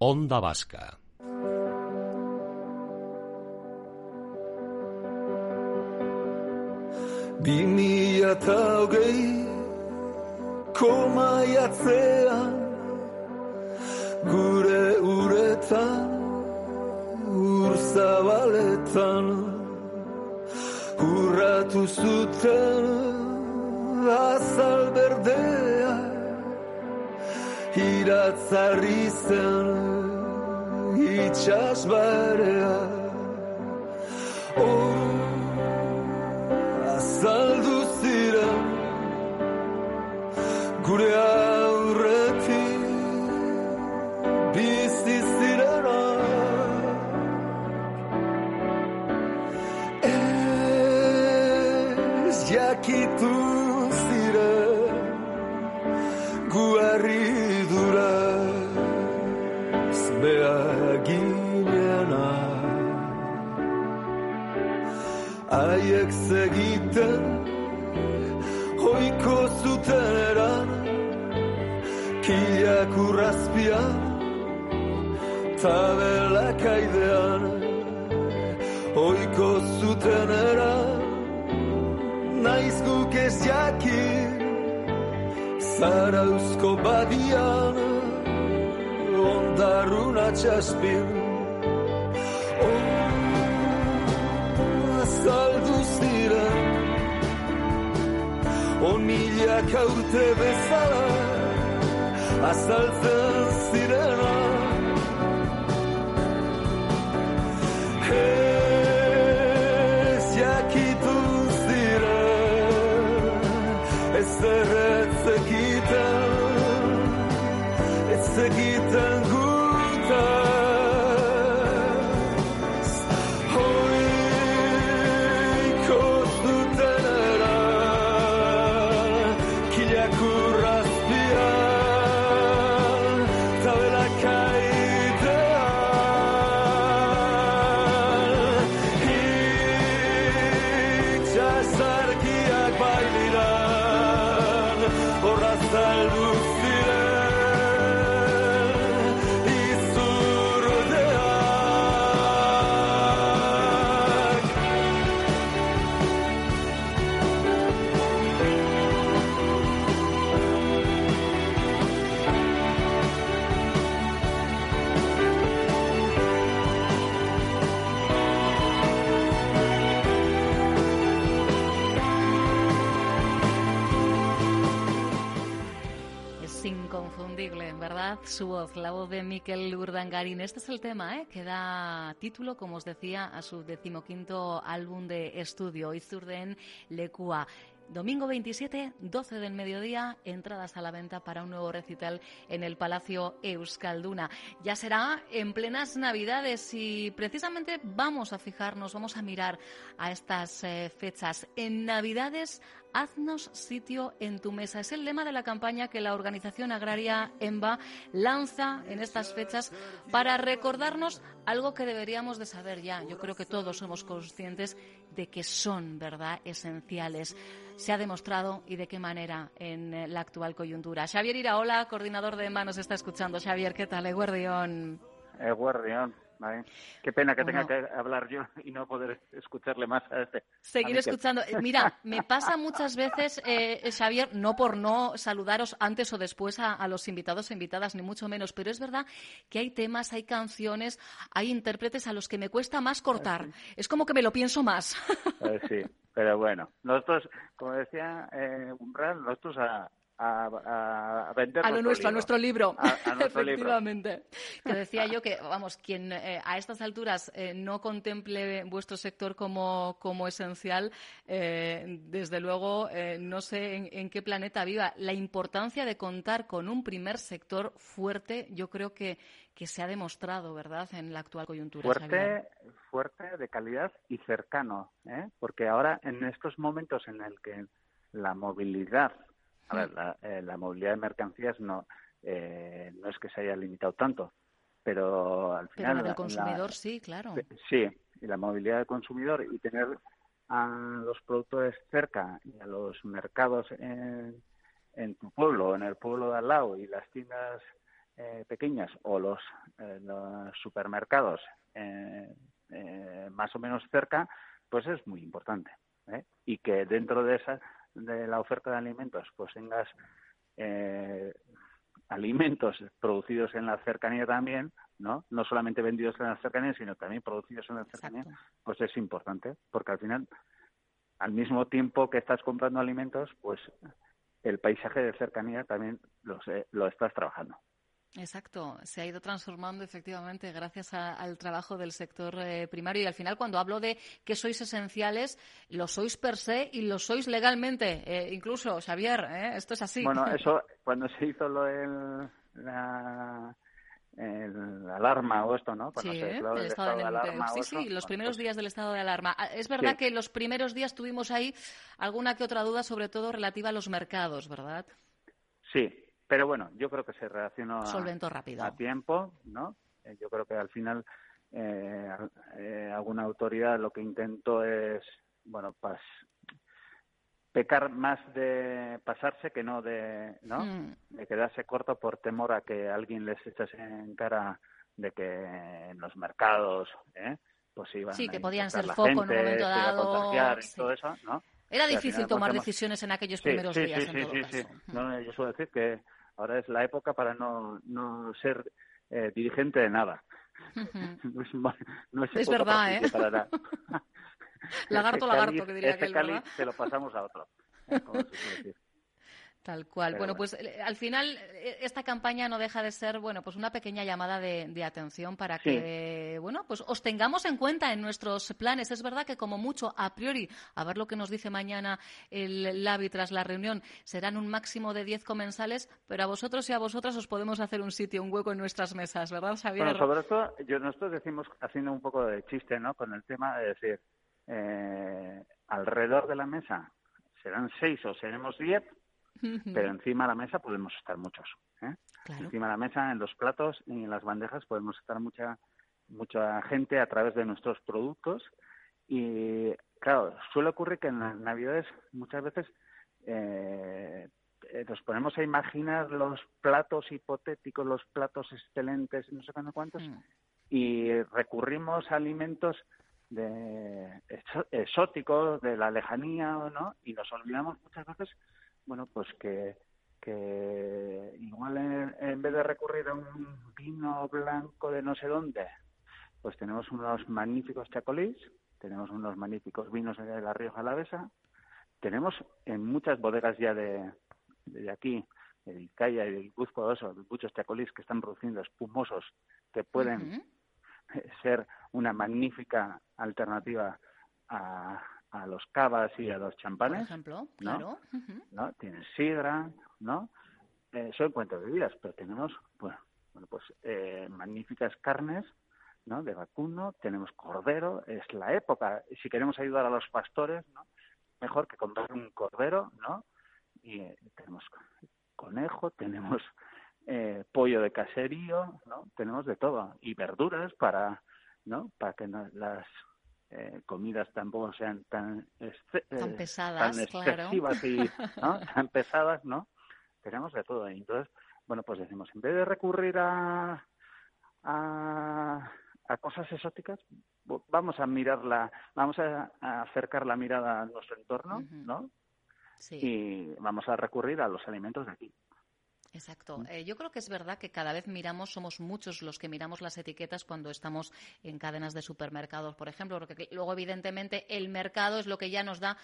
Onda Vasca. Bi eta hogei koma jatzean gure uretan ur zabaletan urratu zuten azal berdea iratzarri zen itxas barea. Oh, azaldu ziren gure aurretik bizi zirena ez jakitu ziren gu haiek zegiten hoiko zuten eran kiak urrazpian tabelak aidean hoiko zuten eran naiz guk ez jakin zarauzko badian ondarruna txaspin on milak aurte bezala azaltzen zirena inconfundible, ¿verdad? Su voz, la voz de Miquel Urdangarín. Este es el tema ¿eh? que da título, como os decía, a su decimoquinto álbum de estudio, Izurden Lekua. Domingo 27, 12 del mediodía, entradas a la venta para un nuevo recital en el Palacio Euskalduna. Ya será en plenas Navidades y precisamente vamos a fijarnos, vamos a mirar a estas eh, fechas. En Navidades, haznos sitio en tu mesa. Es el lema de la campaña que la organización agraria EMBA lanza en estas fechas para recordarnos algo que deberíamos de saber ya. Yo creo que todos somos conscientes de que son, ¿verdad?, esenciales. Se ha demostrado y de qué manera en eh, la actual coyuntura. Xavier Iraola, coordinador de EMBA, nos está escuchando. Xavier, ¿qué tal? Eguardión. Guardián, vale. Qué pena que tenga que hablar yo y no poder escucharle más a este. Seguir a escuchando. Eh, Mira, me pasa muchas veces, eh, Xavier, no por no saludaros antes o después a, a los invitados o invitadas, ni mucho menos, pero es verdad que hay temas, hay canciones, hay intérpretes a los que me cuesta más cortar. Es como que me lo pienso más. Eh, sí, pero bueno, nosotros, como decía eh, Umbral, nosotros a, a, a vender A lo nuestro, a nuestro libro. A, a nuestro libro. Efectivamente. Que decía yo que, vamos, quien eh, a estas alturas eh, no contemple vuestro sector como, como esencial, eh, desde luego eh, no sé en, en qué planeta viva. La importancia de contar con un primer sector fuerte, yo creo que, que se ha demostrado, ¿verdad?, en la actual coyuntura. Xavier. fuerte, fuerte, de calidad y cercano, ¿eh? porque ahora en estos momentos en el que la movilidad, a ver, la, eh, la movilidad de mercancías no eh, no es que se haya limitado tanto, pero al Pero final la del consumidor la- sí, claro. Sí, y la movilidad del consumidor y tener a los productores cerca y a los mercados en, en tu pueblo, en el pueblo de al lado y las tiendas eh, pequeñas o los, eh, los supermercados eh, más o menos cerca, pues es muy importante. Y que dentro de esa de la oferta de alimentos, pues tengas alimentos producidos en la cercanía también, ¿no? No solamente vendidos en la cercanía, sino también producidos en la cercanía, pues es importante, porque al final, al mismo tiempo que estás comprando alimentos, pues el paisaje de cercanía también lo, lo estás trabajando. Exacto, se ha ido transformando efectivamente gracias al trabajo del sector eh, primario y al final cuando hablo de que sois esenciales, lo sois per se y lo sois legalmente, eh, incluso Xavier, ¿eh? esto es así. Bueno, eso cuando se hizo lo del la, el alarma o esto, ¿no? sí, el estado, de, alarma. Sí, sí, los primeros pues días del estado de alarma. Es verdad que los primeros días tuvimos ahí alguna que otra duda, sobre todo relativa a los mercados, ¿verdad? Sí, pero bueno, yo creo que se reaccionó a, a tiempo, ¿no? Eh, yo creo que al final eh, eh, alguna autoridad lo que intentó es, bueno, pas, pecar más de pasarse que no de, ¿no? Mm. De quedarse corto por temor a que alguien les echase en cara de que en los mercados, ¿eh? Pues iban sí, que podían ser foco en un momento dado. y todo eso, ¿no? Era difícil tomar decisiones en aquellos primeros días. Sí, sí, sí, No, yo suelo decir que Ahora es la época para no, no ser eh, dirigente de nada. no es, no es, verdad, ¿eh? Para lagarto, lagarto, que diría este cáliz se lo pasamos a otro. ¿eh? Como se Tal cual. bueno, pues eh, al final eh, esta campaña no deja de ser, bueno, pues una pequeña llamada de, atención para que, bueno, pues os tengamos en cuenta en nuestros planes. Es verdad que como mucho, a priori, a ver lo que nos dice mañana el LABI tras la reunión, serán un máximo de 10 comensales, pero a vosotros y a vosotras os podemos hacer un sitio, un hueco en nuestras mesas, ¿verdad, Xavier? Bueno, sobre todo, yo, nosotros decimos, haciendo un poco de chiste, ¿no?, con el tema de decir, eh, alrededor de la mesa serán seis o seremos diez, pero encima de la mesa podemos estar muchos. ¿eh? Encima de la mesa, en los platos y en las bandejas podemos estar mucha mucha gente a través de nuestros productos y claro, suele ocurrir que en las navidades muchas veces eh, eh, nos ponemos a imaginar los platos hipotéticos, los platos excelentes, no sé cuántos, mm. y recurrimos a alimentos de exóticos de la lejanía, ¿no? Y nos olvidamos muchas veces bueno, pues que, que igual en, vez de recurrir a un vino blanco de no sé dónde, pues tenemos unos magníficos chacolís, tenemos unos magníficos vinos de la Rioja Alavesa, tenemos en muchas bodegas ya de, de aquí, de Vizcaya y de Guipúzcoa, muchos chacolís que están produciendo espumosos que pueden ser una magnífica alternativa a, a los cavas y a los champanes. Por ejemplo, claro. ¿no? Tienen sidra, ¿no? Eh, son cuentos de bebidas, pero tenemos, bueno, pues eh, magníficas carnes, ¿no? De vacuno, tenemos cordero, es la época. Si queremos ayudar a los pastores, ¿no? Mejor que comprar un cordero, ¿no? Y eh, tenemos conejo, tenemos eh, pollo de caserío, ¿no? Tenemos de todo y verduras para, ¿no? Para que las eh, comidas tampoco sean tan, eh, pesadas, excesivas y ¿no? tan pesadas, ¿no? Tenemos de todo. Entonces, bueno, pues decimos, en vez de recurrir a, a, a cosas exóticas, vamos a mirarla, vamos a, acercar la mirada a nuestro entorno, ¿no? Y vamos a recurrir a los alimentos de aquí. Exacto. Eh, yo creo que es verdad que cada vez miramos, somos muchos los que miramos las etiquetas cuando estamos en cadenas de supermercados, por ejemplo, porque luego, evidentemente, el mercado es lo que ya nos da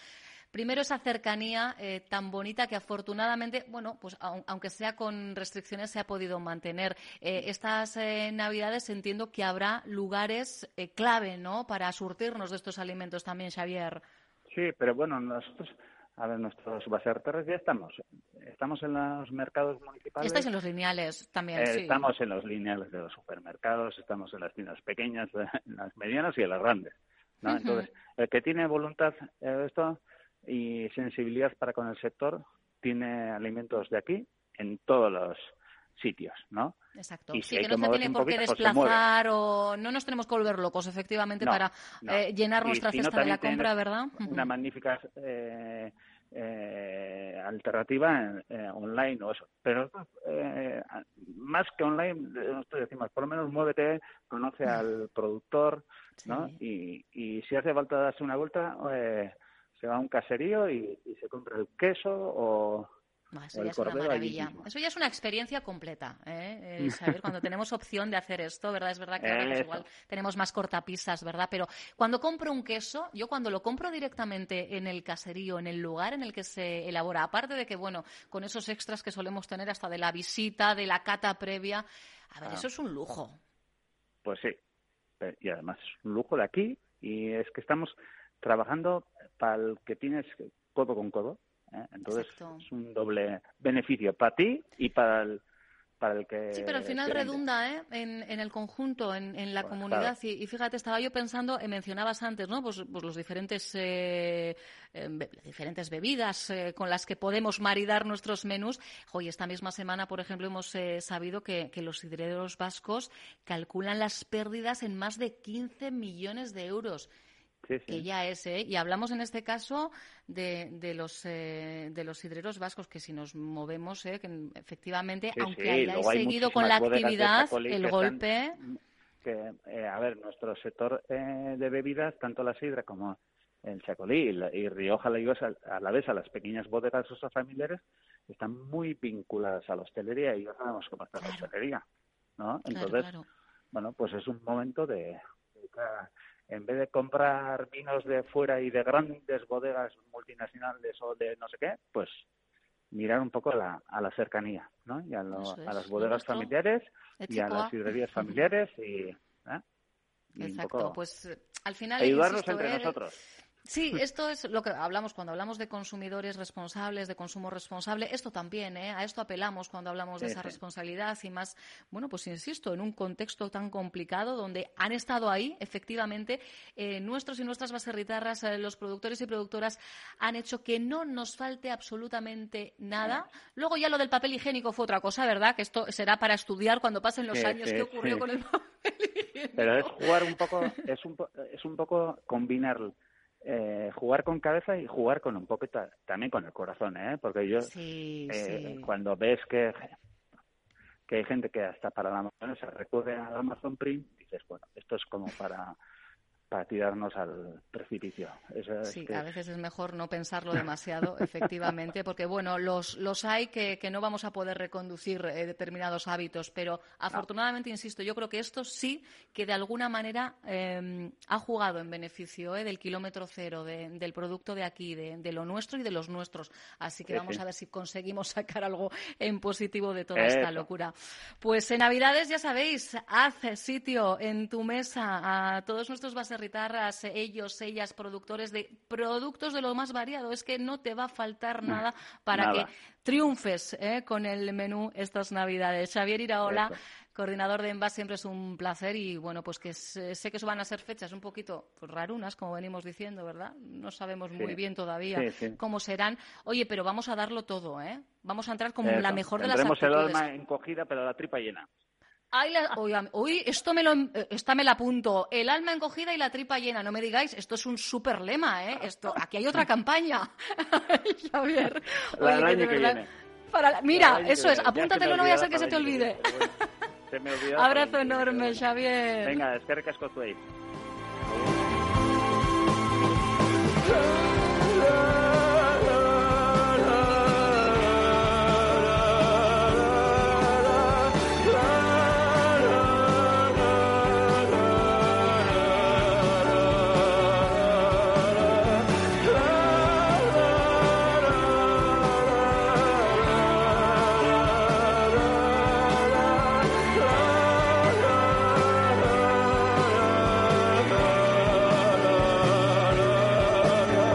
primero esa cercanía eh, tan bonita que afortunadamente, bueno, pues aunque sea con restricciones, se ha podido mantener. Eh, estas Navidades entiendo que habrá lugares clave, ¿no?, para surtirnos de estos alimentos también, Xavier. Sí, pero bueno, nosotros a ver, nuestros baserterres ya estamos. Estamos en los mercados municipales. Estáis en los lineales también, eh, Estamos en los lineales de los supermercados, estamos en las tiendas pequeñas, en las medianas y en las grandes. ¿no? Entonces, el que tiene voluntad de esto y sensibilidad para con el sector, tiene alimentos de aquí en todos los sitios, ¿no? Exacto. Y sí, que, no se tiene por qué pues desplazar o no nos tenemos que volver locos, efectivamente, para eh, llenar nuestra cesta de la compra, ¿verdad? Una magnífica eh, eh, alternativa eh, online o eso. Pero eh, más que online, nosotros decimos, por lo menos muévete, conoce al productor, ¿no? Y, y si hace falta darse una vuelta, eh, se va a un caserío y, y se compra el queso o eso ya es una maravilla. Eso ya es una experiencia completa, ¿eh? eh saber cuando tenemos opción de hacer esto, ¿verdad? Es verdad que ahora pues igual tenemos más cortapisas, ¿verdad? Pero cuando compro un queso, yo cuando lo compro directamente en el caserío, en el lugar en el que se elabora, aparte de que, bueno, con esos extras que solemos tener hasta de la visita, de la cata previa, a ver, ah. eso es un lujo. Pues sí, y además es un lujo de aquí y es que estamos trabajando para el que tienes codo con codo, ¿eh? Entonces es un doble beneficio para ti y para el, para el que... Sí, pero al final redunda ¿eh? en, en, el conjunto, en, la pues comunidad. Y, fíjate, estaba yo pensando, eh, mencionabas antes, ¿no? Pues, pues los diferentes, eh, diferentes bebidas con las que podemos maridar nuestros menús. Hoy, esta misma semana, por ejemplo, hemos sabido que, que los hidreros vascos calculan las pérdidas en más de 15 millones de euros que ya es, ¿eh? Y hablamos en este caso de, de los eh, de los hidreros vascos, que si nos movemos, ¿eh? que efectivamente, aunque hayáis seguido con la actividad, el golpe... que, eh, a ver, nuestro sector eh, de bebidas, tanto la sidra como el chacolí y, Rioja la a, la vez a las pequeñas bodegas familiares, están muy vinculadas a la hostelería y ya sabemos cómo está la hostelería, ¿no? Entonces, bueno, pues es un momento de en vez de comprar vinos de fuera y de grandes bodegas multinacionales o de no sé qué, pues mirar un poco a la, a la cercanía, ¿no? Y a, las bodegas familiares y a las sidrerías familiares y, ¿eh? Exacto, pues al final ayudarnos entre nosotros. Sí, esto es lo que hablamos cuando hablamos de consumidores responsables, de consumo responsable. Esto también, ¿eh? a esto apelamos cuando hablamos de esa responsabilidad y más, bueno, pues insisto, en un contexto tan complicado donde han estado ahí, efectivamente, eh, nuestros y nuestras baserritarras, eh, los productores y productoras han hecho que no nos falte absolutamente nada. Luego ya lo del papel higiénico fue otra cosa, ¿verdad? Que esto será para estudiar cuando pasen los años qué ocurrió con el papel higiénico. Pero es jugar un poco, es un, es un poco combinar eh, jugar con cabeza y jugar con un poco también con el corazón, ¿eh? Porque yo, eh, cuando ves que, que hay gente que hasta para la Amazon se recurre al Amazon Print, dices, bueno, esto es como para para tirarnos al precipicio. sí, a veces es mejor no pensarlo demasiado, efectivamente, porque bueno, los, los hay que, que no vamos a poder reconducir eh, determinados hábitos, pero afortunadamente, insisto, yo creo que esto sí que de alguna manera em, ha jugado en beneficio eh, del kilómetro cero, del producto de aquí, de, lo nuestro y de los nuestros. Así que vamos a ver si conseguimos sacar algo en positivo de toda esta locura. Pues en Navidades, ya sabéis, haz sitio en tu mesa a todos nuestros bases guitarras, ellos, ellas, productores de productos de lo más variado. Es que no te va a faltar nada para que triunfes ¿eh? con el menú estas Navidades. Xavier Iraola. coordinador de ENVAS, siempre es un placer y bueno, pues que sé que van a ser fechas un poquito pues, rarunas, como venimos diciendo, ¿verdad? No sabemos muy bien todavía cómo serán. Oye, pero vamos a darlo todo, ¿eh? Vamos a entrar como la mejor de las actitudes. el alma encogida, pero la tripa llena. Uy, esto me lo, eh, esta me la apunto. El alma encogida y la tripa llena. No me digáis, esto es un super lema, ¿eh? Esto, aquí hay otra campaña. Javier. Oye, que de mira, eso es, apúntatelo, no voy a ser que se te olvide. Se me olvidó. Abrazo enorme, Xavier. Venga, es que recasco